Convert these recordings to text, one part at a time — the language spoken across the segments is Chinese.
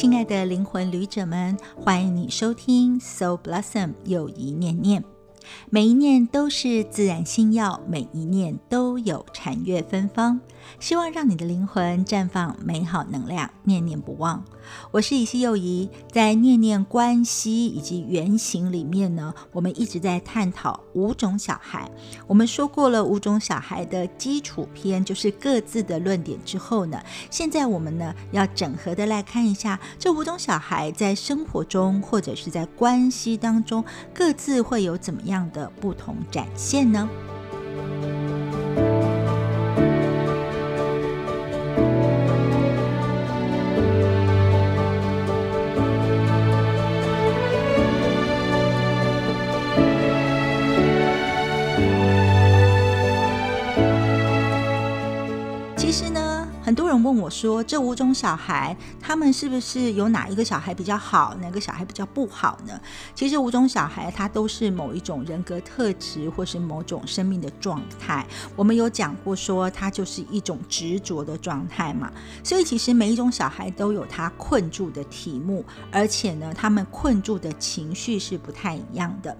亲爱的灵魂旅者们，欢迎你收听 Soul Blossom 友谊念念。每一念都是自然心药，每一念都有禅悦芬芳。希望让你的灵魂绽放美好能量，念念不忘。我是以西幼仪，在念念关系以及原型里面呢，我们一直在探讨五种小孩。我们说过了五种小孩的基础篇，就是各自的论点之后呢，现在我们呢要整合的来看一下这五种小孩在生活中或者是在关系当中各自会有怎么样的不同展现呢？其实呢很多人问我说：“这五种小孩，他们是不是有哪一个小孩比较好，哪个小孩比较不好呢？”其实五种小孩，他都是某一种人格特质，或是某种生命的状态。我们有讲过说，他就是一种执着的状态嘛。所以，其实每一种小孩都有他困住的题目，而且呢，他们困住的情绪是不太一样的。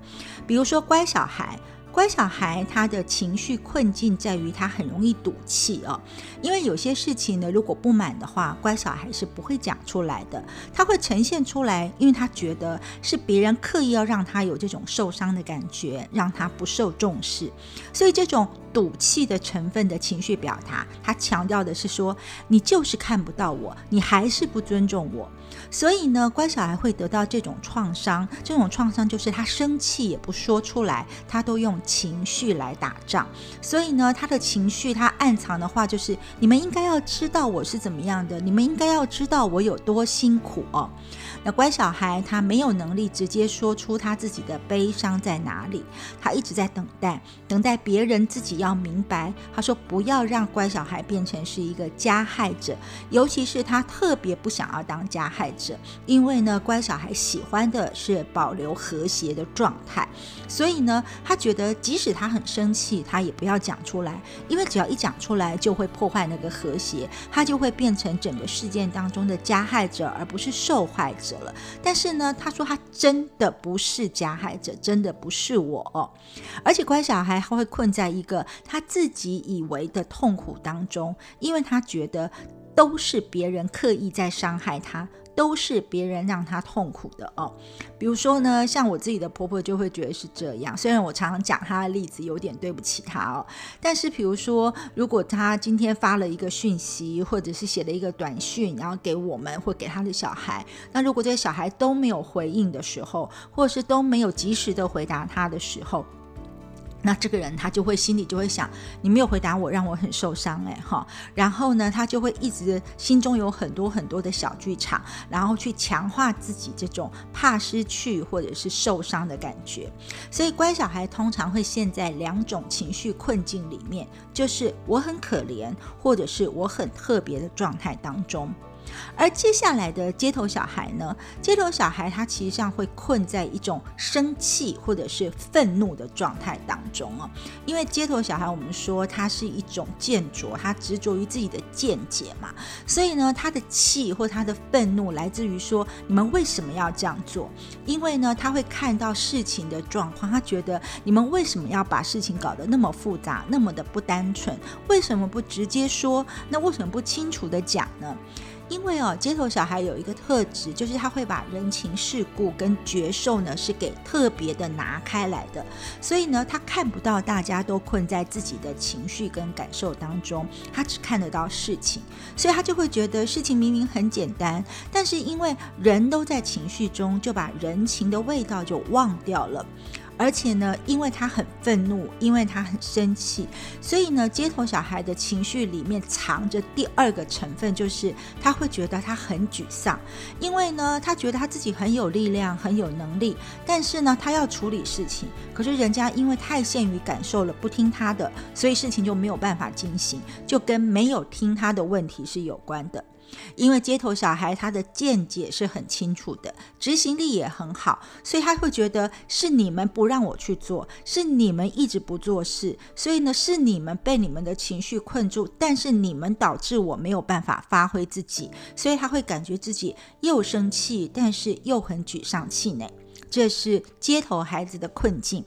比如说，乖小孩。乖小孩他的情绪困境在于他很容易赌气哦，因为有些事情呢，如果不满的话，乖小孩是不会讲出来的，他会呈现出来，因为他觉得是别人刻意要让他有这种受伤的感觉，让他不受重视，所以这种赌气的成分的情绪表达，他强调的是说，你就是看不到我，你还是不尊重我。所以呢，乖小孩会得到这种创伤，这种创伤就是他生气也不说出来，他都用情绪来打仗。所以呢，他的情绪他暗藏的话就是：你们应该要知道我是怎么样的，你们应该要知道我有多辛苦哦。那乖小孩他没有能力直接说出他自己的悲伤在哪里，他一直在等待，等待别人自己要明白。他说不要让乖小孩变成是一个加害者，尤其是他特别不想要当加害者，因为呢，乖小孩喜欢的是保留和谐的状态，所以呢，他觉得即使他很生气，他也不要讲出来，因为只要一讲出来就会破坏那个和谐，他就会变成整个事件当中的加害者，而不是受害者。了，但是呢，他说他真的不是加害者，真的不是我。而且乖小孩他会困在一个他自己以为的痛苦当中，因为他觉得都是别人刻意在伤害他。都是别人让他痛苦的哦，比如说呢，像我自己的婆婆就会觉得是这样。虽然我常常讲她的例子有点对不起她哦，但是比如说，如果她今天发了一个讯息，或者是写了一个短讯，然后给我们或给他的小孩，那如果这些小孩都没有回应的时候，或者是都没有及时的回答他的时候，那这个人他就会心里就会想，你没有回答我，让我很受伤哎哈。然后呢，他就会一直心中有很多很多的小剧场，然后去强化自己这种怕失去或者是受伤的感觉。所以乖小孩通常会陷在两种情绪困境里面，就是我很可怜，或者是我很特别的状态当中。而接下来的街头小孩呢？街头小孩他其实上会困在一种生气或者是愤怒的状态当中哦。因为街头小孩我们说他是一种见着，他执着于自己的见解嘛，所以呢，他的气或他的愤怒来自于说你们为什么要这样做？因为呢，他会看到事情的状况，他觉得你们为什么要把事情搞得那么复杂，那么的不单纯？为什么不直接说？那为什么不清楚的讲呢？因为哦，街头小孩有一个特质，就是他会把人情世故跟觉受呢是给特别的拿开来的，所以呢，他看不到大家都困在自己的情绪跟感受当中，他只看得到事情，所以他就会觉得事情明明很简单，但是因为人都在情绪中，就把人情的味道就忘掉了。而且呢，因为他很愤怒，因为他很生气，所以呢，街头小孩的情绪里面藏着第二个成分，就是他会觉得他很沮丧，因为呢，他觉得他自己很有力量，很有能力，但是呢，他要处理事情，可是人家因为太限于感受了，不听他的，所以事情就没有办法进行，就跟没有听他的问题是有关的。因为街头小孩他的见解是很清楚的，执行力也很好，所以他会觉得是你们不让我去做，是你们一直不做事，所以呢是你们被你们的情绪困住，但是你们导致我没有办法发挥自己，所以他会感觉自己又生气，但是又很沮丧气馁。这是街头孩子的困境，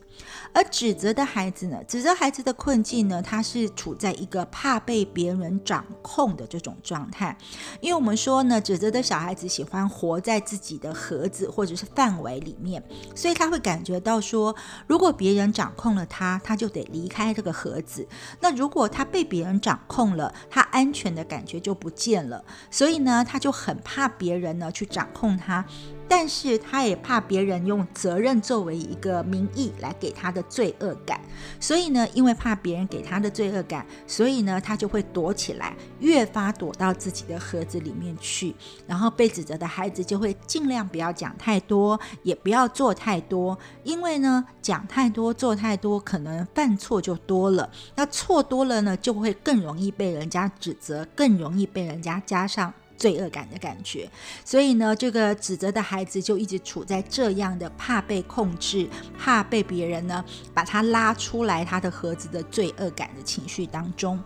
而指责的孩子呢？指责孩子的困境呢？他是处在一个怕被别人掌控的这种状态。因为我们说呢，指责的小孩子喜欢活在自己的盒子或者是范围里面，所以他会感觉到说，如果别人掌控了他，他就得离开这个盒子。那如果他被别人掌控了，他安全的感觉就不见了。所以呢，他就很怕别人呢去掌控他。但是他也怕别人用责任作为一个名义来给他的罪恶感，所以呢，因为怕别人给他的罪恶感，所以呢，他就会躲起来，越发躲到自己的盒子里面去。然后被指责的孩子就会尽量不要讲太多，也不要做太多，因为呢，讲太多、做太多，可能犯错就多了。那错多了呢，就会更容易被人家指责，更容易被人家加上。罪恶感的感觉，所以呢，这个指责的孩子就一直处在这样的怕被控制、怕被别人呢把他拉出来他的盒子的罪恶感的情绪当中。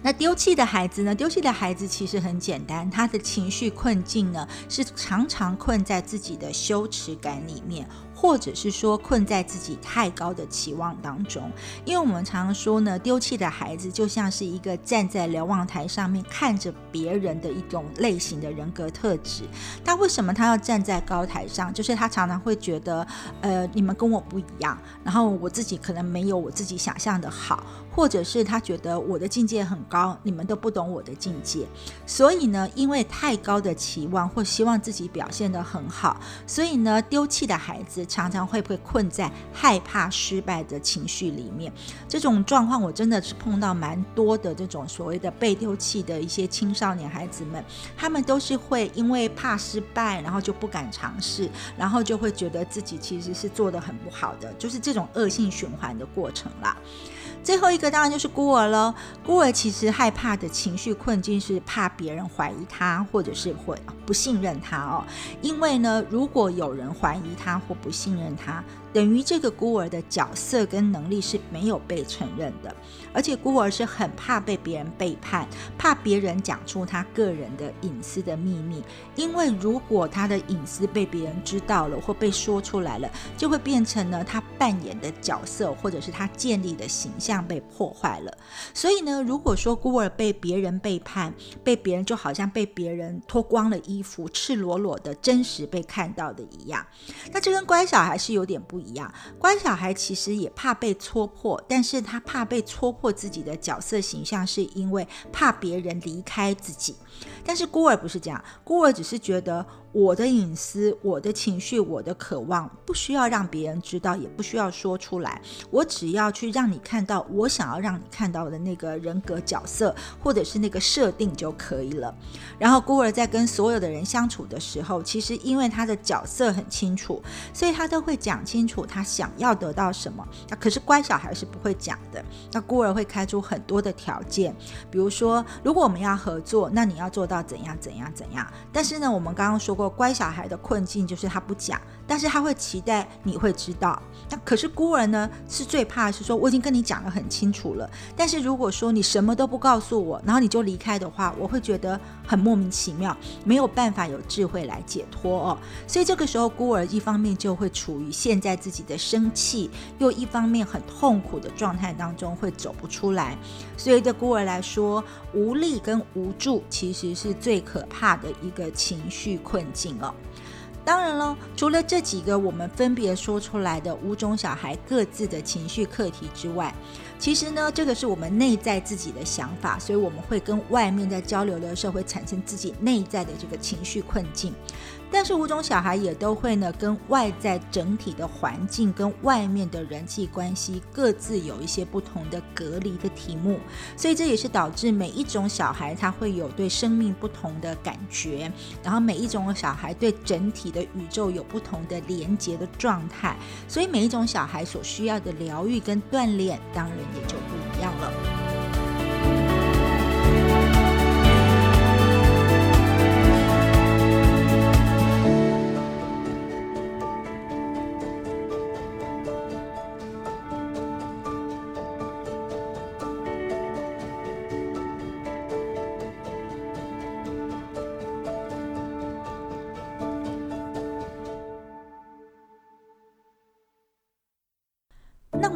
那丢弃的孩子呢？丢弃的孩子其实很简单，他的情绪困境呢是常常困在自己的羞耻感里面。或者是说困在自己太高的期望当中，因为我们常常说呢，丢弃的孩子就像是一个站在瞭望台上面看着别人的一种类型的人格特质。他为什么他要站在高台上？就是他常常会觉得，呃，你们跟我不一样，然后我自己可能没有我自己想象的好，或者是他觉得我的境界很高，你们都不懂我的境界。所以呢，因为太高的期望或希望自己表现得很好，所以呢，丢弃的孩子。常常会不会困在害怕失败的情绪里面？这种状况我真的是碰到蛮多的。这种所谓的被丢弃的一些青少年孩子们，他们都是会因为怕失败，然后就不敢尝试，然后就会觉得自己其实是做的很不好的，就是这种恶性循环的过程啦。最后一个当然就是孤儿了。孤儿其实害怕的情绪困境是怕别人怀疑他，或者是会不信任他哦。因为呢，如果有人怀疑他或不信任他。等于这个孤儿的角色跟能力是没有被承认的，而且孤儿是很怕被别人背叛，怕别人讲出他个人的隐私的秘密，因为如果他的隐私被别人知道了或被说出来了，就会变成了他扮演的角色或者是他建立的形象被破坏了。所以呢，如果说孤儿被别人背叛，被别人就好像被别人脱光了衣服，赤裸裸的真实被看到的一样，那这跟乖小孩是有点不。不一样，乖小孩其实也怕被戳破，但是他怕被戳破自己的角色形象，是因为怕别人离开自己。但是孤儿不是这样，孤儿只是觉得。我的隐私、我的情绪、我的渴望，不需要让别人知道，也不需要说出来。我只要去让你看到我想要让你看到的那个人格角色，或者是那个设定就可以了。然后孤儿在跟所有的人相处的时候，其实因为他的角色很清楚，所以他都会讲清楚他想要得到什么。那可是乖小孩是不会讲的。那孤儿会开出很多的条件，比如说，如果我们要合作，那你要做到要怎样怎样怎样。但是呢，我们刚刚说。过乖小孩的困境就是他不讲，但是他会期待你会知道。那可是孤儿呢，是最怕是说我已经跟你讲得很清楚了，但是如果说你什么都不告诉我，然后你就离开的话，我会觉得很莫名其妙，没有办法有智慧来解脱哦。所以这个时候孤儿一方面就会处于现在自己的生气，又一方面很痛苦的状态当中，会走不出来。所以对孤儿来说，无力跟无助其实是是最可怕的一个情绪困。境哦，当然了，除了这几个我们分别说出来的五种小孩各自的情绪课题之外，其实呢，这个是我们内在自己的想法，所以我们会跟外面在交流的时候会产生自己内在的这个情绪困境。但是五种小孩也都会呢，跟外在整体的环境跟外面的人际关系各自有一些不同的隔离的题目，所以这也是导致每一种小孩他会有对生命不同的感觉，然后每一种小孩对整体的宇宙有不同的连接的状态，所以每一种小孩所需要的疗愈跟锻炼当然也就不一样了。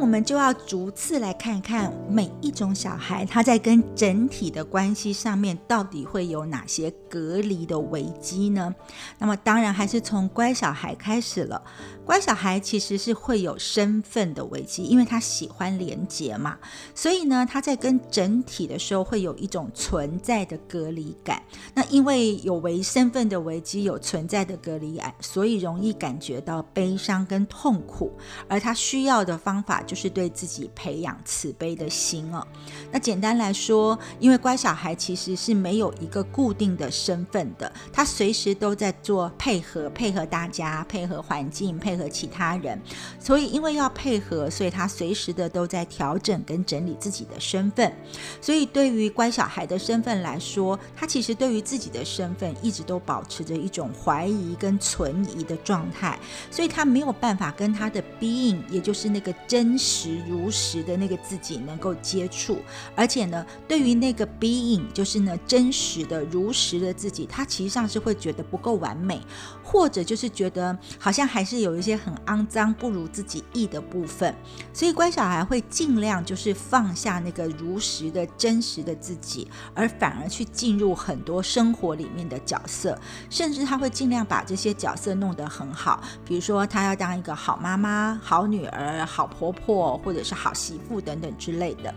我们就要逐次来看看每一种小孩，他在跟整体的关系上面到底会有哪些隔离的危机呢？那么当然还是从乖小孩开始了。乖小孩其实是会有身份的危机，因为他喜欢连结嘛，所以呢，他在跟整体的时候会有一种存在的隔离感。那因为有为身份的危机，有存在的隔离感，所以容易感觉到悲伤跟痛苦。而他需要的方法就就是对自己培养慈悲的心哦。那简单来说，因为乖小孩其实是没有一个固定的身份的，他随时都在做配合，配合大家，配合环境，配合其他人，所以因为要配合，所以他随时的都在调整跟整理自己的身份。所以对于乖小孩的身份来说，他其实对于自己的身份一直都保持着一种怀疑跟存疑的状态，所以他没有办法跟他的 being，也就是那个真实如实的那个自己能够接触。而且呢，对于那个 being，就是呢真实的如实的自己，他其实上是会觉得不够完美，或者就是觉得好像还是有一。些很肮脏、不如自己意的部分，所以乖小孩会尽量就是放下那个如实的真实的自己，而反而去进入很多生活里面的角色，甚至他会尽量把这些角色弄得很好。比如说，他要当一个好妈妈、好女儿、好婆婆，或者是好媳妇等等之类的。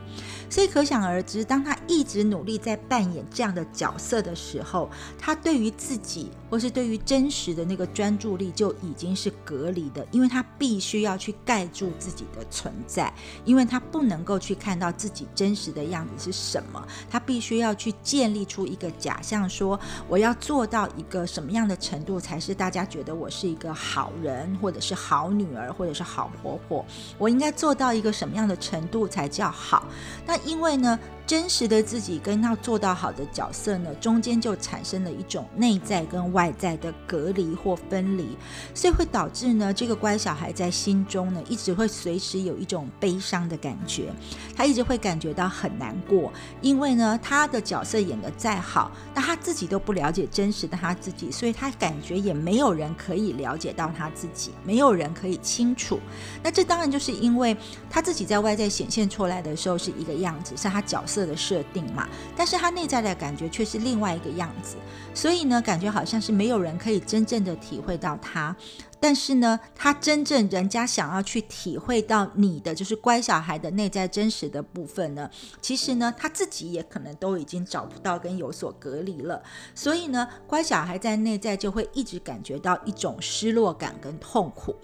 所以可想而知，当他一直努力在扮演这样的角色的时候，他对于自己或是对于真实的那个专注力就已经是隔离的，因为他必须要去盖住自己的存在，因为他不能够去看到自己真实的样子是什么，他必须要去建立出一个假象，说我要做到一个什么样的程度才是大家觉得我是一个好人，或者是好女儿，或者是好婆婆，我应该做到一个什么样的程度才叫好？那因为呢，真实的自己跟要做到好的角色呢，中间就产生了一种内在跟外在的隔离或分离，所以会导致呢，这个乖小孩在心中呢，一直会随时有一种悲伤的感觉，他一直会感觉到很难过，因为呢，他的角色演得再好，那他自己都不了解真实的他自己，所以他感觉也没有人可以了解到他自己，没有人可以清楚。那这当然就是因为他自己在外在显现出来的时候是一个样。子是他角色色的设定嘛，但是它内在的感觉却是另外一个样子，所以呢，感觉好像是没有人可以真正的体会到他。但是呢，他真正人家想要去体会到你的，就是乖小孩的内在真实的部分呢，其实呢，他自己也可能都已经找不到跟有所隔离了。所以呢，乖小孩在内在就会一直感觉到一种失落感跟痛苦。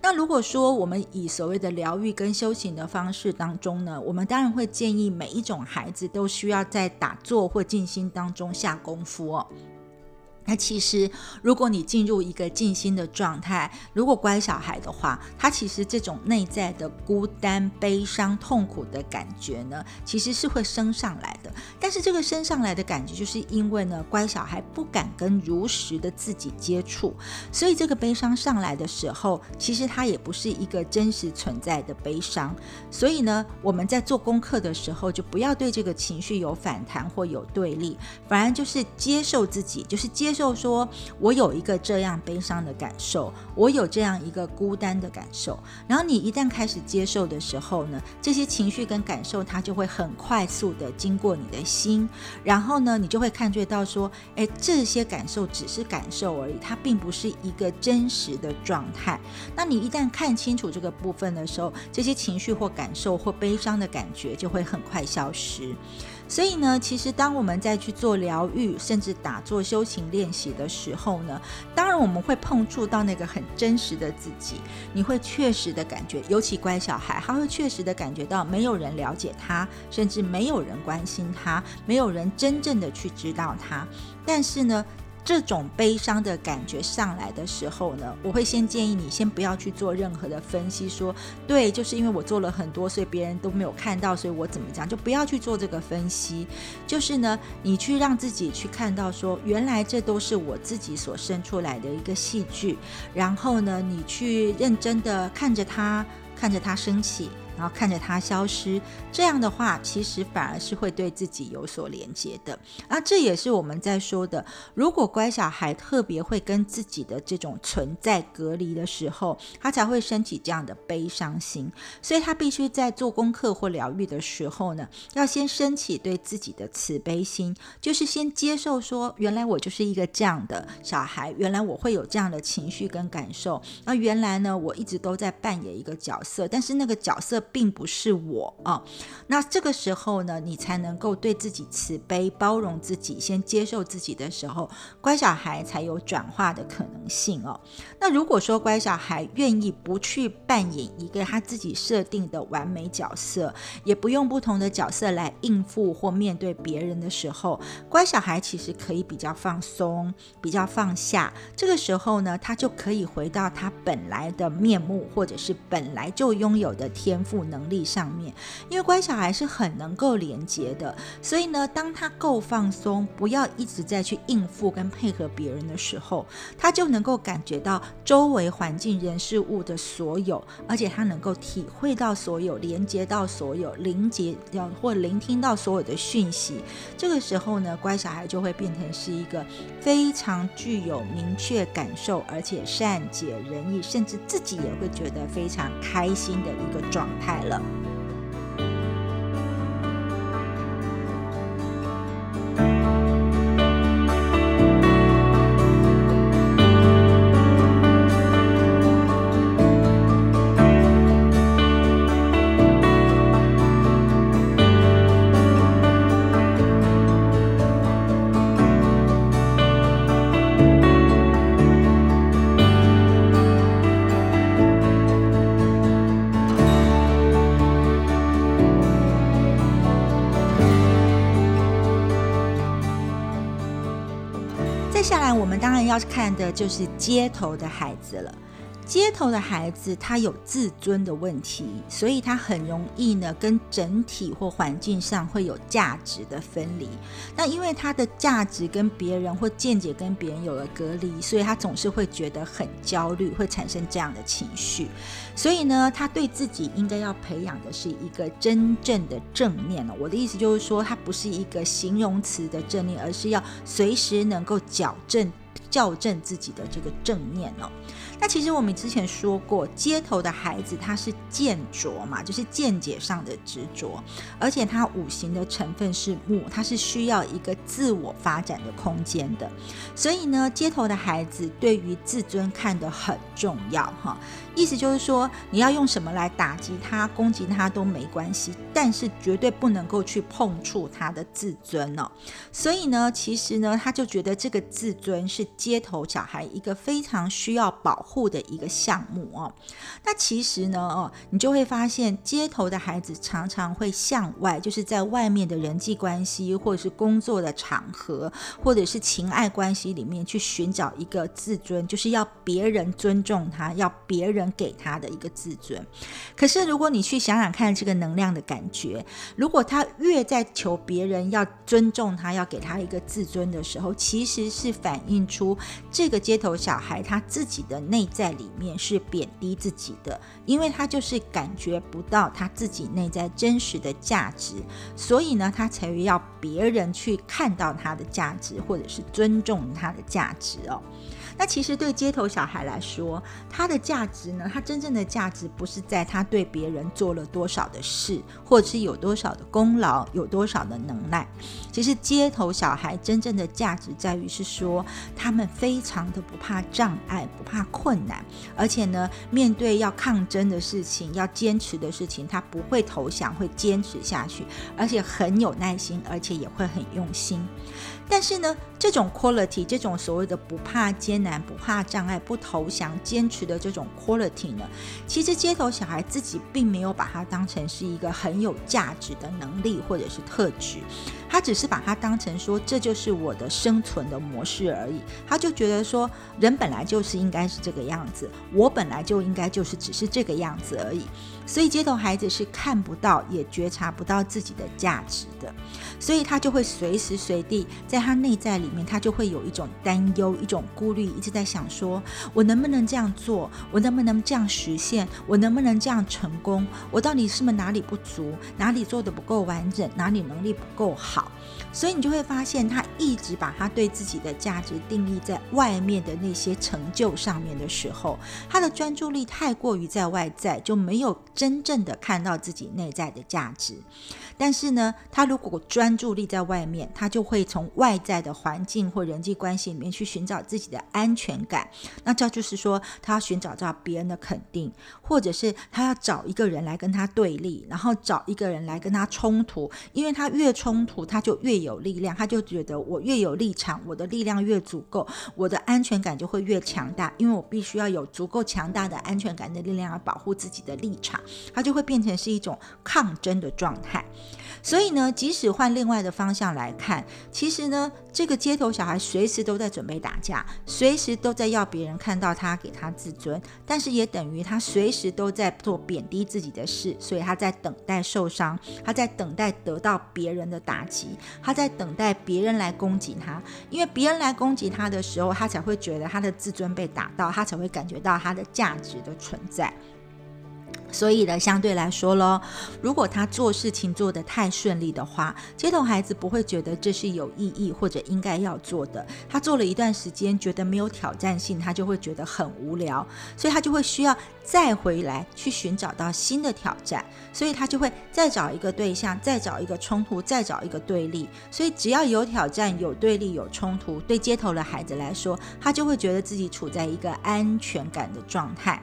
那如果说我们以所谓的疗愈跟修行的方式当中呢，我们当然会建议每一种孩子都需要在打坐或静心当中下功夫哦。那其实，如果你进入一个静心的状态，如果乖小孩的话，他其实这种内在的孤单、悲伤、痛苦的感觉呢，其实是会升上来的。但是这个升上来的感觉，就是因为呢，乖小孩不敢跟如实的自己接触，所以这个悲伤上来的时候，其实它也不是一个真实存在的悲伤。所以呢，我们在做功课的时候，就不要对这个情绪有反弹或有对立，反而就是接受自己，就是接。就说，我有一个这样悲伤的感受，我有这样一个孤单的感受。然后你一旦开始接受的时候呢，这些情绪跟感受，它就会很快速的经过你的心。然后呢，你就会看觉到说，哎，这些感受只是感受而已，它并不是一个真实的状态。那你一旦看清楚这个部分的时候，这些情绪或感受或悲伤的感觉就会很快消失。所以呢，其实当我们在去做疗愈，甚至打坐修行练习的时候呢，当然我们会碰触到那个很真实的自己，你会确实的感觉，尤其乖小孩，他会确实的感觉到没有人了解他，甚至没有人关心他，没有人真正的去知道他，但是呢。这种悲伤的感觉上来的时候呢，我会先建议你先不要去做任何的分析，说对，就是因为我做了很多，所以别人都没有看到，所以我怎么讲，就不要去做这个分析。就是呢，你去让自己去看到，说原来这都是我自己所生出来的一个戏剧，然后呢，你去认真的看着它，看着它升起。然后看着它消失，这样的话，其实反而是会对自己有所连接的。那这也是我们在说的，如果乖小孩特别会跟自己的这种存在隔离的时候，他才会升起这样的悲伤心。所以他必须在做功课或疗愈的时候呢，要先升起对自己的慈悲心，就是先接受说，原来我就是一个这样的小孩，原来我会有这样的情绪跟感受。那原来呢，我一直都在扮演一个角色，但是那个角色。并不是我啊，那这个时候呢，你才能够对自己慈悲、包容自己，先接受自己的时候，乖小孩才有转化的可能性哦。那如果说乖小孩愿意不去扮演一个他自己设定的完美角色，也不用不同的角色来应付或面对别人的时候，乖小孩其实可以比较放松、比较放下。这个时候呢，他就可以回到他本来的面目，或者是本来就拥有的天赋。能力上面，因为乖小孩是很能够连接的，所以呢，当他够放松，不要一直在去应付跟配合别人的时候，他就能够感觉到周围环境人事物的所有，而且他能够体会到所有，连接到所有，凝结要或聆听到所有的讯息。这个时候呢，乖小孩就会变成是一个非常具有明确感受，而且善解人意，甚至自己也会觉得非常开心的一个状态。开了。要看的就是街头的孩子了。街头的孩子，他有自尊的问题，所以他很容易呢跟整体或环境上会有价值的分离。那因为他的价值跟别人或见解跟别人有了隔离，所以他总是会觉得很焦虑，会产生这样的情绪。所以呢，他对自己应该要培养的是一个真正的正念了。我的意思就是说，他不是一个形容词的正念，而是要随时能够矫正。校正自己的这个正念哦。那其实我们之前说过，街头的孩子他是见着嘛，就是见解上的执着，而且他五行的成分是木，他是需要一个自我发展的空间的。所以呢，街头的孩子对于自尊看得很重要哈。意思就是说，你要用什么来打击他、攻击他都没关系，但是绝对不能够去碰触他的自尊哦。所以呢，其实呢，他就觉得这个自尊是街头小孩一个非常需要保护的一个项目哦。那其实呢，哦，你就会发现，街头的孩子常常会向外，就是在外面的人际关系，或者是工作的场合，或者是情爱关系里面去寻找一个自尊，就是要别人尊重他，要别人。给他的一个自尊，可是如果你去想想看，这个能量的感觉，如果他越在求别人要尊重他，要给他一个自尊的时候，其实是反映出这个街头小孩他自己的内在里面是贬低自己的，因为他就是感觉不到他自己内在真实的价值，所以呢，他才会要别人去看到他的价值，或者是尊重他的价值哦。那其实对街头小孩来说，他的价值呢？他真正的价值不是在他对别人做了多少的事，或者是有多少的功劳，有多少的能耐。其实街头小孩真正的价值在于是说，他们非常的不怕障碍，不怕困难，而且呢，面对要抗争的事情，要坚持的事情，他不会投降，会坚持下去，而且很有耐心，而且也会很用心。但是呢，这种 quality，这种所谓的不怕艰难、不怕障碍、不投降、坚持的这种 quality 呢，其实街头小孩自己并没有把它当成是一个很有价值的能力或者是特质，他只是把它当成说这就是我的生存的模式而已。他就觉得说，人本来就是应该是这个样子，我本来就应该就是只是这个样子而已。所以街头孩子是看不到也觉察不到自己的价值的，所以他就会随时随地在他内在里面，他就会有一种担忧、一种顾虑，一直在想说，我能不能这样做？我能不能这样实现？我能不能这样成功？我到底是不哪里不足？哪里做的不够完整？哪里能力不够好？所以你就会发现，他一直把他对自己的价值定义在外面的那些成就上面的时候，他的专注力太过于在外在，就没有真正的看到自己内在的价值。但是呢，他如果专注力在外面，他就会从外在的环境或人际关系里面去寻找自己的安全感。那这就是说，他要寻找到别人的肯定，或者是他要找一个人来跟他对立，然后找一个人来跟他冲突。因为他越冲突，他就越有力量，他就觉得我越有立场，我的力量越足够，我的安全感就会越强大。因为我必须要有足够强大的安全感的力量来保护自己的立场，它就会变成是一种抗争的状态。所以呢，即使换另外的方向来看，其实呢，这个街头小孩随时都在准备打架，随时都在要别人看到他，给他自尊，但是也等于他随时都在做贬低自己的事，所以他在等待受伤，他在等待得到别人的打击，他在等待别人来攻击他，因为别人来攻击他的时候，他才会觉得他的自尊被打到，他才会感觉到他的价值的存在。所以呢，相对来说咯，如果他做事情做得太顺利的话，街头孩子不会觉得这是有意义或者应该要做的。他做了一段时间，觉得没有挑战性，他就会觉得很无聊，所以他就会需要再回来去寻找到新的挑战，所以他就会再找一个对象，再找一个冲突，再找一个对立。所以只要有挑战、有对立、有冲突，对街头的孩子来说，他就会觉得自己处在一个安全感的状态。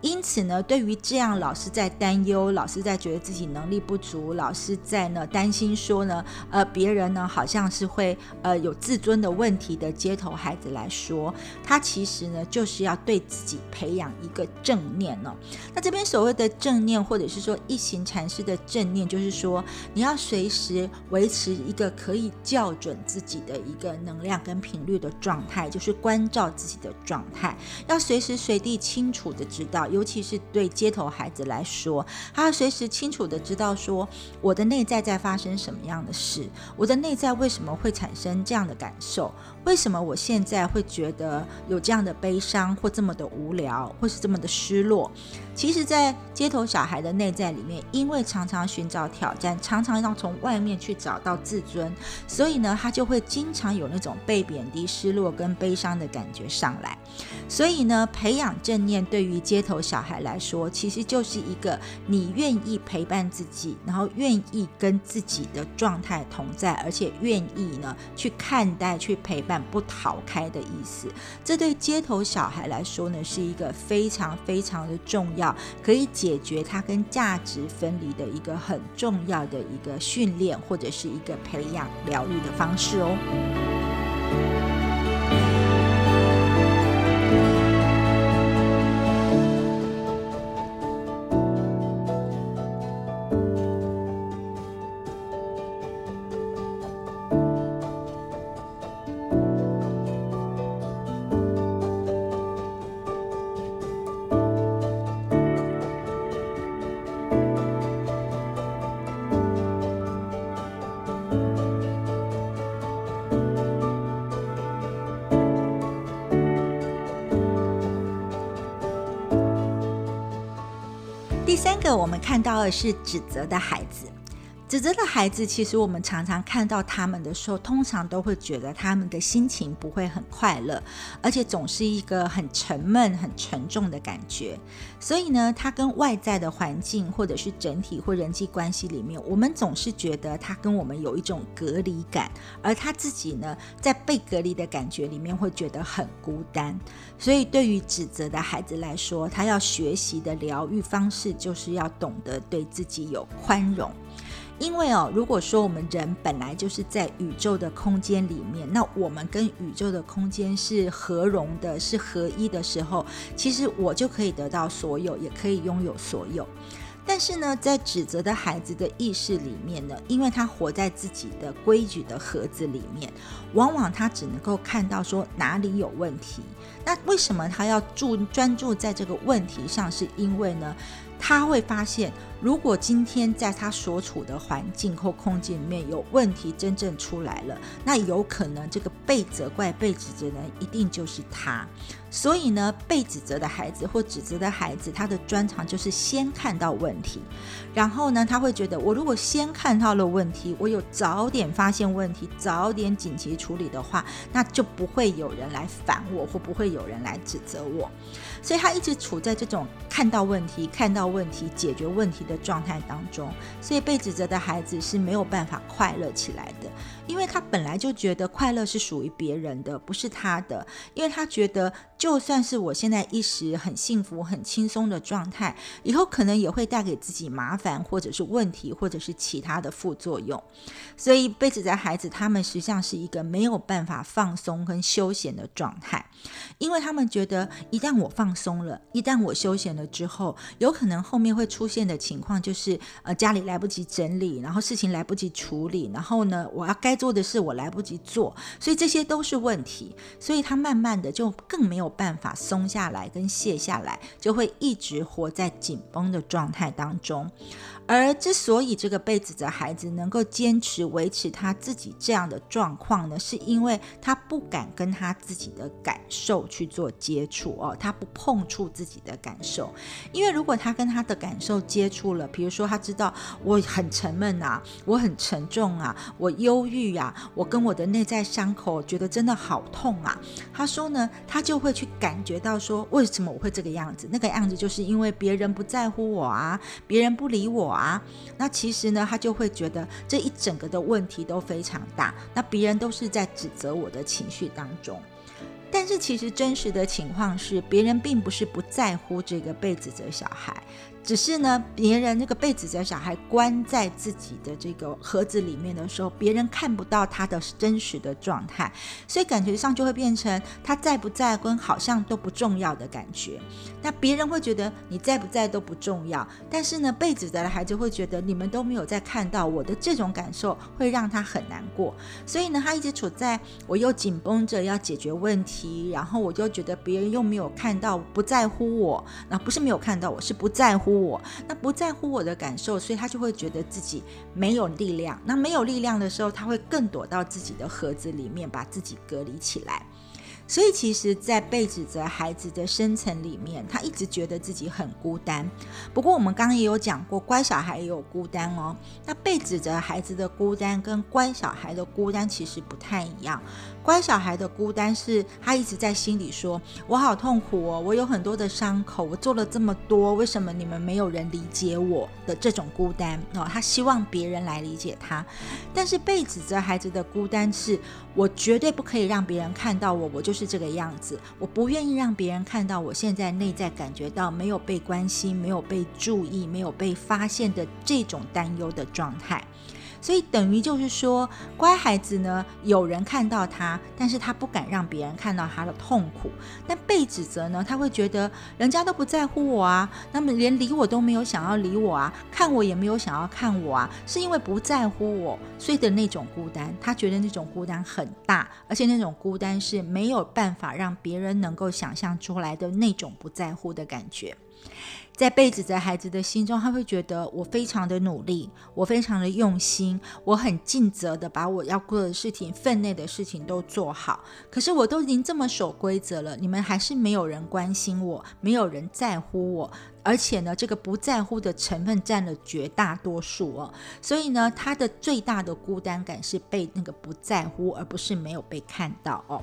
因此呢，对于这样老老师在担忧，老师在觉得自己能力不足，老师在呢担心说呢，呃，别人呢好像是会呃有自尊的问题的街头孩子来说，他其实呢就是要对自己培养一个正念呢。那这边所谓的正念，或者是说一行禅师的正念，就是说你要随时维持一个可以校准自己的一个能量跟频率的状态，就是关照自己的状态，要随时随地清楚的知道。尤其是对街头孩子来说，他要随时清楚的知道说，我的内在在发生什么样的事，我的内在为什么会产生这样的感受，为什么我现在会觉得有这样的悲伤，或这么的无聊，或是这么的失落。其实，在街头小孩的内在里面，因为常常寻找挑战，常常要从外面去找到自尊，所以呢，他就会经常有那种被贬低、失落跟悲伤的感觉上来。所以呢，培养正念对于街头小孩来说，其实就是一个你愿意陪伴自己，然后愿意跟自己的状态同在，而且愿意呢去看待、去陪伴，不逃开的意思。这对街头小孩来说呢，是一个非常非常的重要。可以解决他跟价值分离的一个很重要的一个训练，或者是一个培养疗愈的方式哦。这个我们看到的是指责的孩子，指责的孩子，其实我们常常看到他们的时候，通常都会觉得他们的心情不会很快乐，而且总是一个很沉闷、很沉重的感觉。所以呢，他跟外在的环境或者是整体或人际关系里面，我们总是觉得他跟我们有一种隔离感，而他自己呢，在被隔离的感觉里面会觉得很孤单。所以，对于指责的孩子来说，他要学习的疗愈方式就是要懂得对自己有宽容。因为哦，如果说我们人本来就是在宇宙的空间里面，那我们跟宇宙的空间是合融的，是合一的时候，其实我就可以得到所有，也可以拥有所有。但是呢，在指责的孩子的意识里面呢，因为他活在自己的规矩的盒子里面，往往他只能够看到说哪里有问题。那为什么他要注专注在这个问题上？是因为呢，他会发现如果今天在他所处的环境或空间里面有问题真正出来了，那有可能这个被责怪、被指责的人一定就是他。所以呢，被指责的孩子或指责的孩子，他的专长就是先看到问题，然后呢，他会觉得我如果先看到了问题，我有早点发现问题，早点紧急处理的话，那就不会有人来烦我，或不会有人来指责我。所以他一直处在这种看到问题、看到问题、解决问题的状态当中。所以被指责的孩子是没有办法快乐起来的，因为他本来就觉得快乐是属于别人的，不是他的，因为他觉得。就算是我现在一时很幸福、很轻松的状态，以后可能也会带给自己麻烦，或者是问题，或者是其他的副作用。所以，被子在孩子他们实际上是一个没有办法放松跟休闲的状态，因为他们觉得一旦我放松了，一旦我休闲了之后，有可能后面会出现的情况就是，呃，家里来不及整理，然后事情来不及处理，然后呢，我要该做的事我来不及做，所以这些都是问题。所以他慢慢的就更没有。办法松下来跟卸下来，就会一直活在紧绷的状态当中。而之所以这个被子的孩子能够坚持维持他自己这样的状况呢，是因为他不敢跟他自己的感受去做接触哦，他不碰触自己的感受。因为如果他跟他的感受接触了，比如说他知道我很沉闷啊，我很沉重啊，我忧郁啊，我跟我的内在伤口觉得真的好痛啊。他说呢，他就会去感觉到说，为什么我会这个样子？那个样子就是因为别人不在乎我啊，别人不理我。啊，那其实呢，他就会觉得这一整个的问题都非常大，那别人都是在指责我的情绪当中。但是其实真实的情况是，别人并不是不在乎这个被指责小孩。只是呢，别人那个被指责小孩关在自己的这个盒子里面的时候，别人看不到他的真实的状态，所以感觉上就会变成他在不在跟好像都不重要的感觉。那别人会觉得你在不在都不重要，但是呢，被指责的孩子会觉得你们都没有在看到我的这种感受，会让他很难过。所以呢，他一直处在我又紧绷着要解决问题，然后我就觉得别人又没有看到，不在乎我。那不是没有看到我，是不在乎。我那不在乎我的感受，所以他就会觉得自己没有力量。那没有力量的时候，他会更躲到自己的盒子里面，把自己隔离起来。所以，其实，在被指责孩子的深层里面，他一直觉得自己很孤单。不过，我们刚刚也有讲过，乖小孩也有孤单哦。那被指责孩子的孤单跟乖小孩的孤单其实不太一样。乖小孩的孤单是他一直在心里说：“我好痛苦哦，我有很多的伤口，我做了这么多，为什么你们没有人理解我的这种孤单？”哦，他希望别人来理解他。但是被指责孩子的孤单是：我绝对不可以让别人看到我，我就是这个样子。我不愿意让别人看到我现在内在感觉到没有被关心、没有被注意、没有被发现的这种担忧的状态。所以等于就是说，乖孩子呢，有人看到他，但是他不敢让别人看到他的痛苦。但被指责呢，他会觉得人家都不在乎我啊，那么连理我都没有想要理我啊，看我也没有想要看我啊，是因为不在乎我，所以的那种孤单，他觉得那种孤单很大，而且那种孤单是没有办法让别人能够想象出来的那种不在乎的感觉。在被子在孩子的心中，他会觉得我非常的努力，我非常的用心，我很尽责的把我要做的事情、分内的事情都做好。可是我都已经这么守规则了，你们还是没有人关心我，没有人在乎我，而且呢，这个不在乎的成分占了绝大多数哦。所以呢，他的最大的孤单感是被那个不在乎，而不是没有被看到哦。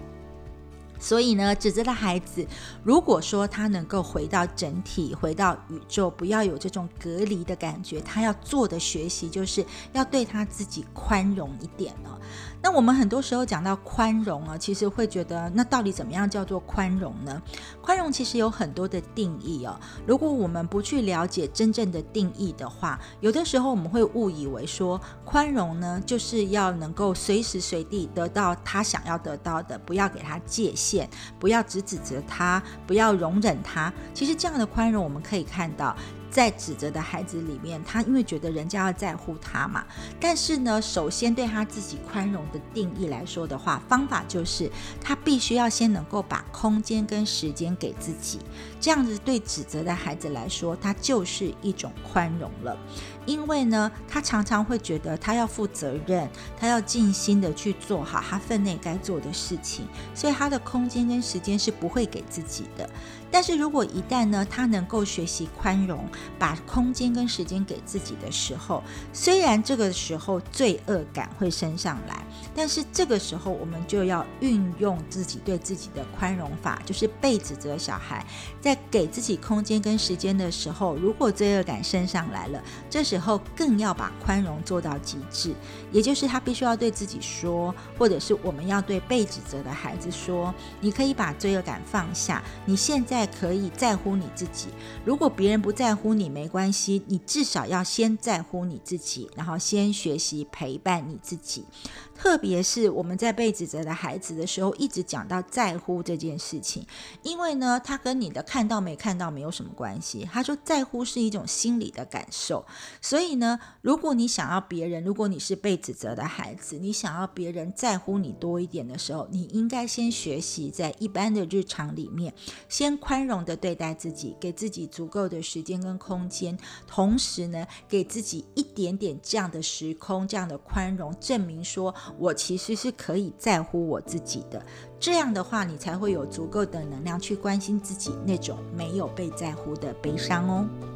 所以呢，指责的孩子，如果说他能够回到整体，回到宇宙，不要有这种隔离的感觉，他要做的学习就是要对他自己宽容一点了。那我们很多时候讲到宽容啊，其实会觉得那到底怎么样叫做宽容呢？宽容其实有很多的定义哦。如果我们不去了解真正的定义的话，有的时候我们会误以为说宽容呢，就是要能够随时随地得到他想要得到的，不要给他界限，不要只指责他，不要容忍他。其实这样的宽容，我们可以看到。在指责的孩子里面，他因为觉得人家要在乎他嘛，但是呢，首先对他自己宽容的定义来说的话，方法就是他必须要先能够把空间跟时间给自己，这样子对指责的孩子来说，他就是一种宽容了。因为呢，他常常会觉得他要负责任，他要尽心的去做好他分内该做的事情，所以他的空间跟时间是不会给自己的。但是如果一旦呢，他能够学习宽容，把空间跟时间给自己的时候，虽然这个时候罪恶感会升上来，但是这个时候我们就要运用自己对自己的宽容法，就是被指责小孩在给自己空间跟时间的时候，如果罪恶感升上来了，这时候更要把宽容做到极致，也就是他必须要对自己说，或者是我们要对被指责的孩子说，你可以把罪恶感放下，你现在。可以在乎你自己。如果别人不在乎你，没关系，你至少要先在乎你自己，然后先学习陪伴你自己。特别是我们在被指责的孩子的时候，一直讲到在乎这件事情，因为呢，他跟你的看到没看到没有什么关系。他说在乎是一种心理的感受，所以呢，如果你想要别人，如果你是被指责的孩子，你想要别人在乎你多一点的时候，你应该先学习在一般的日常里面，先宽容的对待自己，给自己足够的时间跟空间，同时呢，给自己一点点这样的时空，这样的宽容，证明说。我其实是可以在乎我自己的，这样的话，你才会有足够的能量去关心自己那种没有被在乎的悲伤哦。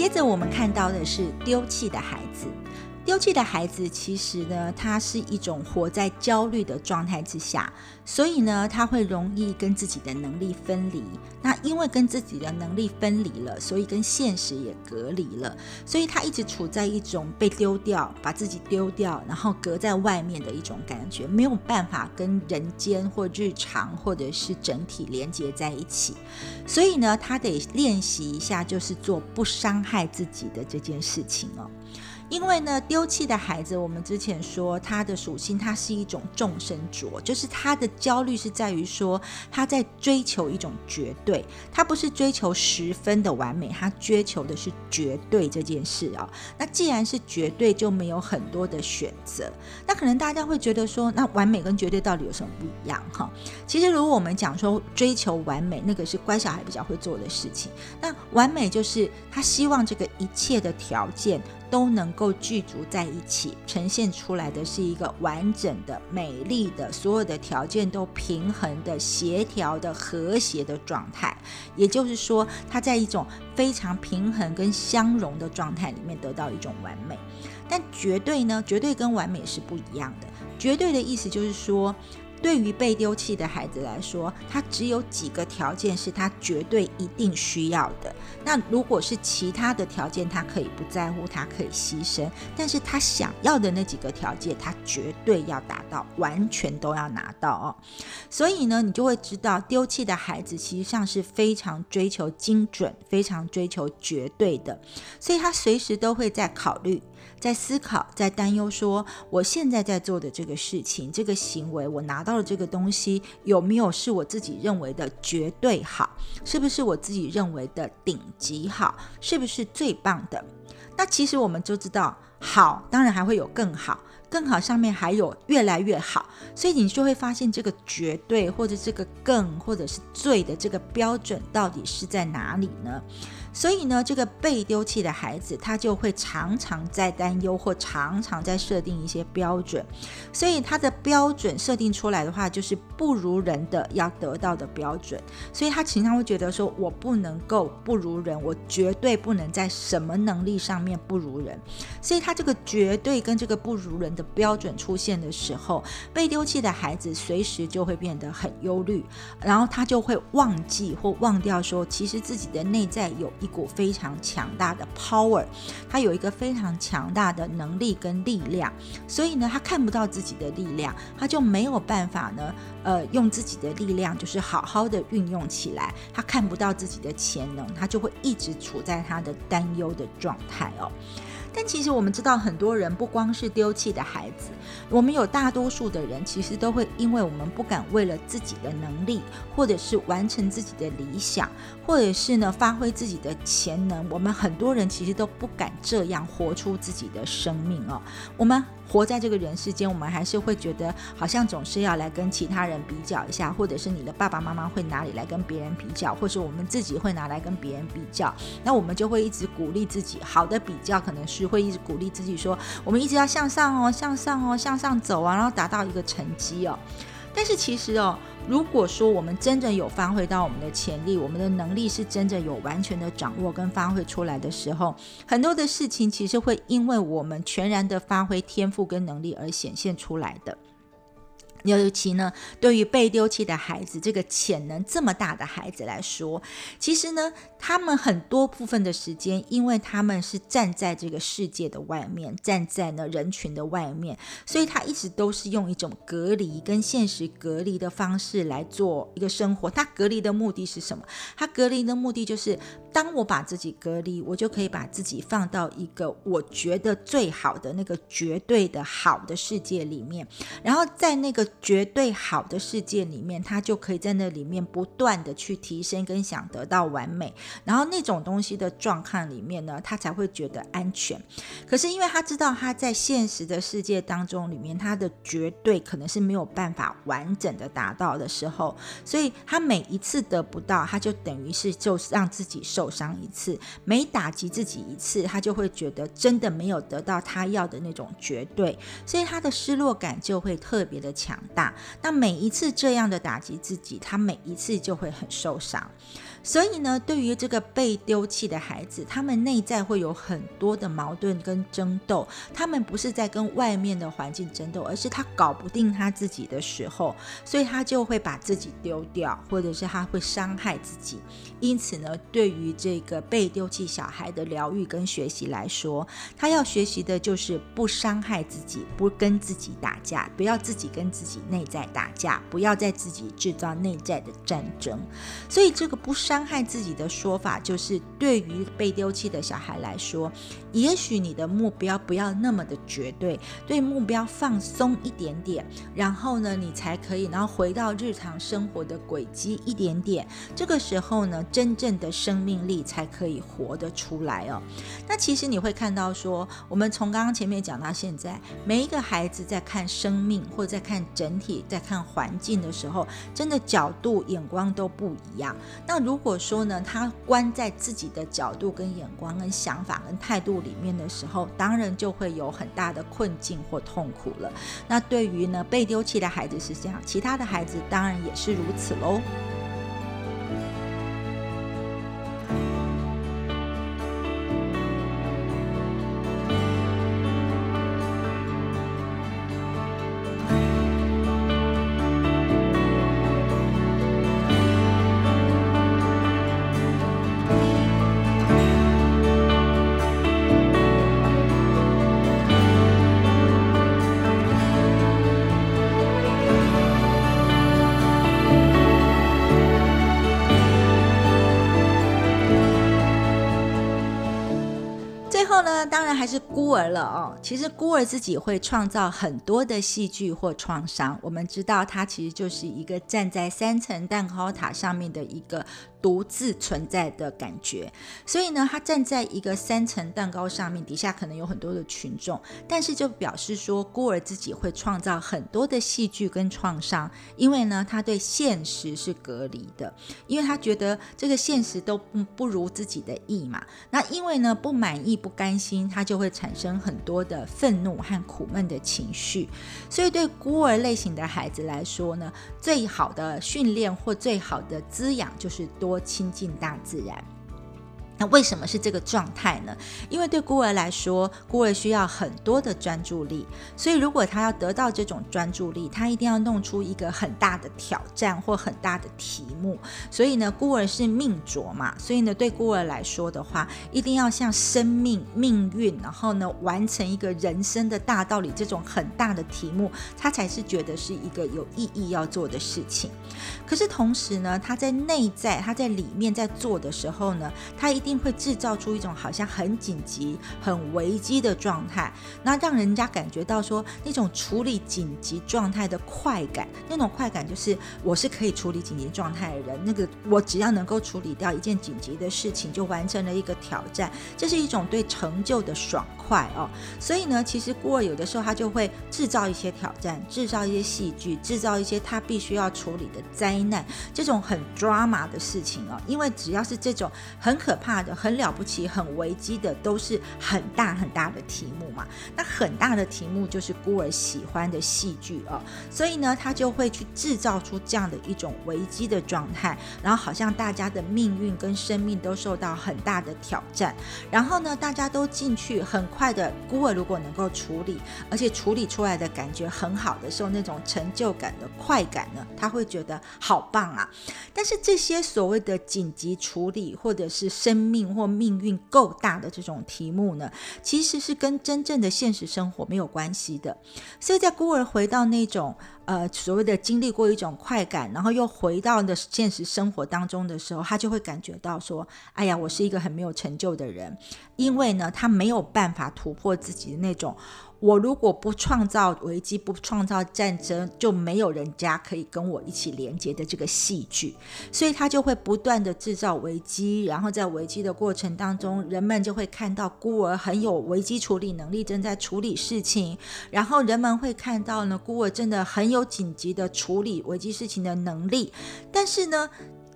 接着我们看到的是丢弃的孩子。丢弃的孩子，其实呢，他是一种活在焦虑的状态之下，所以呢，他会容易跟自己的能力分离。那因为跟自己的能力分离了，所以跟现实也隔离了，所以他一直处在一种被丢掉、把自己丢掉，然后隔在外面的一种感觉，没有办法跟人间或日常或者是整体连接在一起。所以呢，他得练习一下，就是做不伤害自己的这件事情哦。因为呢，丢弃的孩子，我们之前说他的属性，它是一种众生浊，就是他的焦虑是在于说他在追求一种绝对，他不是追求十分的完美，他追求的是绝对这件事啊。那既然是绝对，就没有很多的选择。那可能大家会觉得说，那完美跟绝对到底有什么不一样？哈，其实如果我们讲说追求完美，那个是乖小孩比较会做的事情。那完美就是他希望这个一切的条件。都能够聚足在一起，呈现出来的是一个完整的、美丽的，所有的条件都平衡的、协调的、和谐的状态。也就是说，它在一种非常平衡跟相融的状态里面得到一种完美。但绝对呢？绝对跟完美是不一样的。绝对的意思就是说。对于被丢弃的孩子来说，他只有几个条件是他绝对一定需要的。那如果是其他的条件，他可以不在乎，他可以牺牲。但是他想要的那几个条件，他绝对要达到，完全都要拿到哦。所以呢，你就会知道，丢弃的孩子其实上是非常追求精准，非常追求绝对的。所以他随时都会在考虑。在思考，在担忧，说我现在在做的这个事情、这个行为，我拿到了这个东西，有没有是我自己认为的绝对好？是不是我自己认为的顶级好？是不是最棒的？那其实我们就知道，好，当然还会有更好，更好上面还有越来越好，所以你就会发现这个绝对或者这个更或者是最的这个标准到底是在哪里呢？所以呢，这个被丢弃的孩子，他就会常常在担忧，或常常在设定一些标准。所以他的标准设定出来的话，就是不如人的要得到的标准。所以他常常会觉得说，我不能够不如人，我绝对不能在什么能力上面不如人。所以他这个绝对跟这个不如人的标准出现的时候，被丢弃的孩子随时就会变得很忧虑，然后他就会忘记或忘掉说，其实自己的内在有一股非常强大的 power，他有一个非常强大的能力跟力量，所以呢，他看不到自己的力量，他就没有办法呢，呃，用自己的力量就是好好的运用起来，他看不到自己的潜能，他就会一直处在他的担忧的状态哦。但其实我们知道，很多人不光是丢弃的孩子，我们有大多数的人其实都会因为我们不敢为了自己的能力，或者是完成自己的理想，或者是呢发挥自己的潜能，我们很多人其实都不敢这样活出自己的生命哦。我们。活在这个人世间，我们还是会觉得好像总是要来跟其他人比较一下，或者是你的爸爸妈妈会哪里来跟别人比较，或者我们自己会拿来跟别人比较，那我们就会一直鼓励自己。好的比较可能是会一直鼓励自己说，我们一直要向上哦，向上哦，向上走啊，然后达到一个成绩哦。但是其实哦。如果说我们真正有发挥到我们的潜力，我们的能力是真正有完全的掌握跟发挥出来的时候，很多的事情其实会因为我们全然的发挥天赋跟能力而显现出来的。尤其呢，对于被丢弃的孩子，这个潜能这么大的孩子来说，其实呢，他们很多部分的时间，因为他们是站在这个世界的外面，站在呢人群的外面，所以他一直都是用一种隔离跟现实隔离的方式来做一个生活。他隔离的目的是什么？他隔离的目的就是。当我把自己隔离，我就可以把自己放到一个我觉得最好的那个绝对的好的世界里面，然后在那个绝对好的世界里面，他就可以在那里面不断的去提升跟想得到完美，然后那种东西的状况里面呢，他才会觉得安全。可是因为他知道他在现实的世界当中里面，他的绝对可能是没有办法完整的达到的时候，所以他每一次得不到，他就等于是就让自己受。受伤一次，每打击自己一次，他就会觉得真的没有得到他要的那种绝对，所以他的失落感就会特别的强大。那每一次这样的打击自己，他每一次就会很受伤。所以呢，对于这个被丢弃的孩子，他们内在会有很多的矛盾跟争斗。他们不是在跟外面的环境争斗，而是他搞不定他自己的时候，所以他就会把自己丢掉，或者是他会伤害自己。因此呢，对于这个被丢弃小孩的疗愈跟学习来说，他要学习的就是不伤害自己，不跟自己打架，不要自己跟自己内在打架，不要在自己制造内在的战争。所以这个不。伤害自己的说法，就是对于被丢弃的小孩来说，也许你的目标不要那么的绝对，对目标放松一点点，然后呢，你才可以，然后回到日常生活的轨迹一点点。这个时候呢，真正的生命力才可以活得出来哦。那其实你会看到说，我们从刚刚前面讲到现在，每一个孩子在看生命或在看整体、在看环境的时候，真的角度眼光都不一样。那如果说呢，他关在自己的角度、跟眼光、跟想法、跟态度里面的时候，当然就会有很大的困境或痛苦了。那对于呢被丢弃的孩子是这样，其他的孩子当然也是如此喽。还是孤儿了哦。其实孤儿自己会创造很多的戏剧或创伤。我们知道，他其实就是一个站在三层蛋糕塔上面的一个。独自存在的感觉，所以呢，他站在一个三层蛋糕上面，底下可能有很多的群众，但是就表示说，孤儿自己会创造很多的戏剧跟创伤，因为呢，他对现实是隔离的，因为他觉得这个现实都不不如自己的意嘛。那因为呢，不满意、不甘心，他就会产生很多的愤怒和苦闷的情绪。所以对孤儿类型的孩子来说呢，最好的训练或最好的滋养就是多。多亲近大自然。那为什么是这个状态呢？因为对孤儿来说，孤儿需要很多的专注力，所以如果他要得到这种专注力，他一定要弄出一个很大的挑战或很大的题目。所以呢，孤儿是命浊嘛，所以呢，对孤儿来说的话，一定要像生命、命运，然后呢，完成一个人生的大道理这种很大的题目，他才是觉得是一个有意义要做的事情。可是同时呢，他在内在，他在里面在做的时候呢，他一定。定会制造出一种好像很紧急、很危机的状态，那让人家感觉到说那种处理紧急状态的快感，那种快感就是我是可以处理紧急状态的人，那个我只要能够处理掉一件紧急的事情，就完成了一个挑战，这是一种对成就的爽快哦。所以呢，其实孤儿有的时候他就会制造一些挑战，制造一些戏剧，制造一些他必须要处理的灾难，这种很 drama 的事情哦。因为只要是这种很可怕。的很了不起、很危机的，都是很大很大的题目嘛。那很大的题目就是孤儿喜欢的戏剧哦，所以呢，他就会去制造出这样的一种危机的状态，然后好像大家的命运跟生命都受到很大的挑战。然后呢，大家都进去，很快的孤儿如果能够处理，而且处理出来的感觉很好的时候，那种成就感的快感呢，他会觉得好棒啊。但是这些所谓的紧急处理或者是生命或命运够大的这种题目呢，其实是跟真正的现实生活没有关系的。所以在孤儿回到那种呃所谓的经历过一种快感，然后又回到的现实生活当中的时候，他就会感觉到说：“哎呀，我是一个很没有成就的人，因为呢，他没有办法突破自己的那种。”我如果不创造危机，不创造战争，就没有人家可以跟我一起连接的这个戏剧，所以他就会不断的制造危机，然后在危机的过程当中，人们就会看到孤儿很有危机处理能力，正在处理事情，然后人们会看到呢，孤儿真的很有紧急的处理危机事情的能力，但是呢。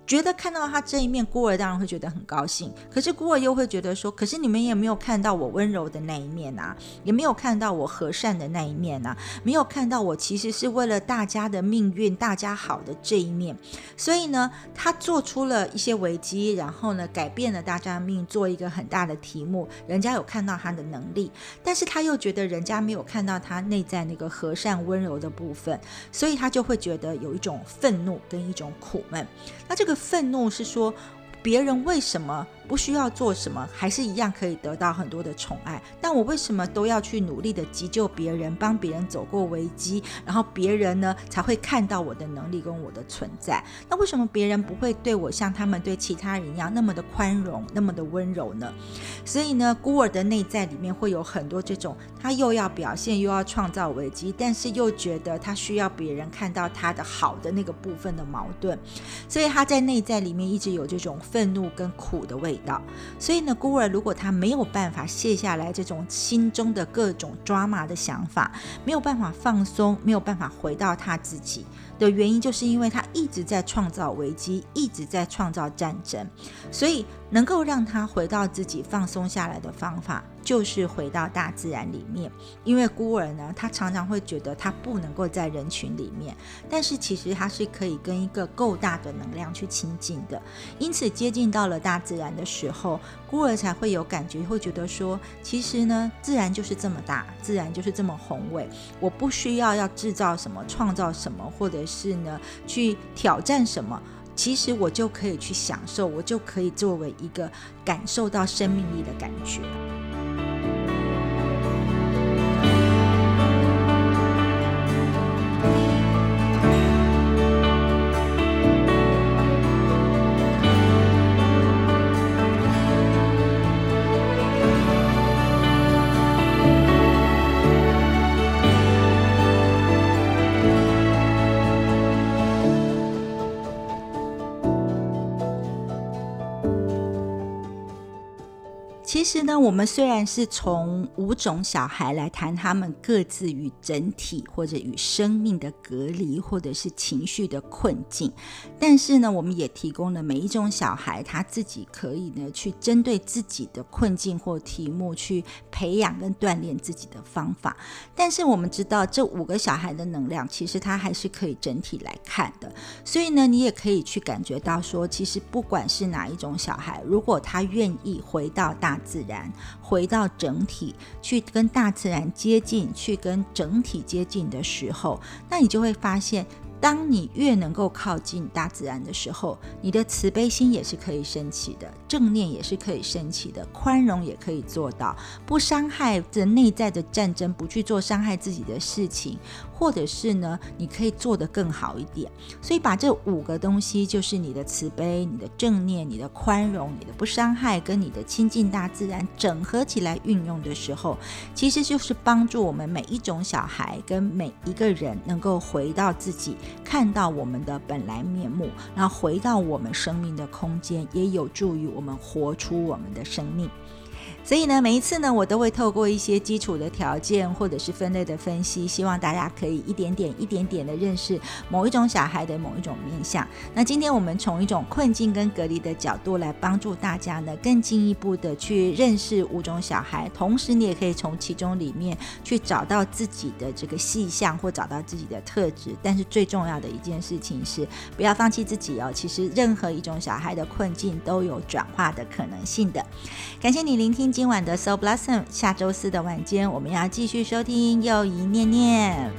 觉得看到他这一面，孤儿当然会觉得很高兴。可是孤儿又会觉得说：“可是你们也没有看到我温柔的那一面啊，也没有看到我和善的那一面啊，没有看到我其实是为了大家的命运、大家好的这一面。”所以呢，他做出了一些危机，然后呢，改变了大家的命，做一个很大的题目。人家有看到他的能力，但是他又觉得人家没有看到他内在那个和善温柔的部分，所以他就会觉得有一种愤怒跟一种苦闷。那这个。愤怒是说，别人为什么？不需要做什么，还是一样可以得到很多的宠爱。但我为什么都要去努力的急救别人，帮别人走过危机，然后别人呢才会看到我的能力跟我的存在？那为什么别人不会对我像他们对其他人一样那么的宽容，那么的温柔呢？所以呢，孤儿的内在里面会有很多这种，他又要表现，又要创造危机，但是又觉得他需要别人看到他的好的那个部分的矛盾。所以他在内在里面一直有这种愤怒跟苦的味。到，所以呢，孤儿如果他没有办法卸下来这种心中的各种抓马的想法，没有办法放松，没有办法回到他自己的原因，就是因为他一直在创造危机，一直在创造战争，所以能够让他回到自己放松下来的方法。就是回到大自然里面，因为孤儿呢，他常常会觉得他不能够在人群里面，但是其实他是可以跟一个够大的能量去亲近的。因此，接近到了大自然的时候，孤儿才会有感觉，会觉得说，其实呢，自然就是这么大，自然就是这么宏伟，我不需要要制造什么、创造什么，或者是呢去挑战什么，其实我就可以去享受，我就可以作为一个感受到生命力的感觉。其实呢，我们虽然是从五种小孩来谈他们各自与整体或者与生命的隔离，或者是情绪的困境，但是呢，我们也提供了每一种小孩他自己可以呢去针对自己的困境或题目去培养跟锻炼自己的方法。但是我们知道，这五个小孩的能量其实他还是可以整体来看的。所以呢，你也可以去感觉到说，其实不管是哪一种小孩，如果他愿意回到大自。自然回到整体，去跟大自然接近，去跟整体接近的时候，那你就会发现。当你越能够靠近大自然的时候，你的慈悲心也是可以升起的，正念也是可以升起的，宽容也可以做到，不伤害的内在的战争，不去做伤害自己的事情，或者是呢，你可以做得更好一点。所以把这五个东西，就是你的慈悲、你的正念、你的宽容、你的不伤害，跟你的亲近大自然整合起来运用的时候，其实就是帮助我们每一种小孩跟每一个人能够回到自己。看到我们的本来面目，然后回到我们生命的空间，也有助于我们活出我们的生命。所以呢，每一次呢，我都会透过一些基础的条件或者是分类的分析，希望大家可以一点点、一点点的认识某一种小孩的某一种面相。那今天我们从一种困境跟隔离的角度来帮助大家呢，更进一步的去认识五种小孩，同时你也可以从其中里面去找到自己的这个细项或找到自己的特质。但是最重要的一件事情是，不要放弃自己哦。其实任何一种小孩的困境都有转化的可能性的。感谢你聆听。今晚的 so blossom，下周四的晚间我们要继续收听。又一念念。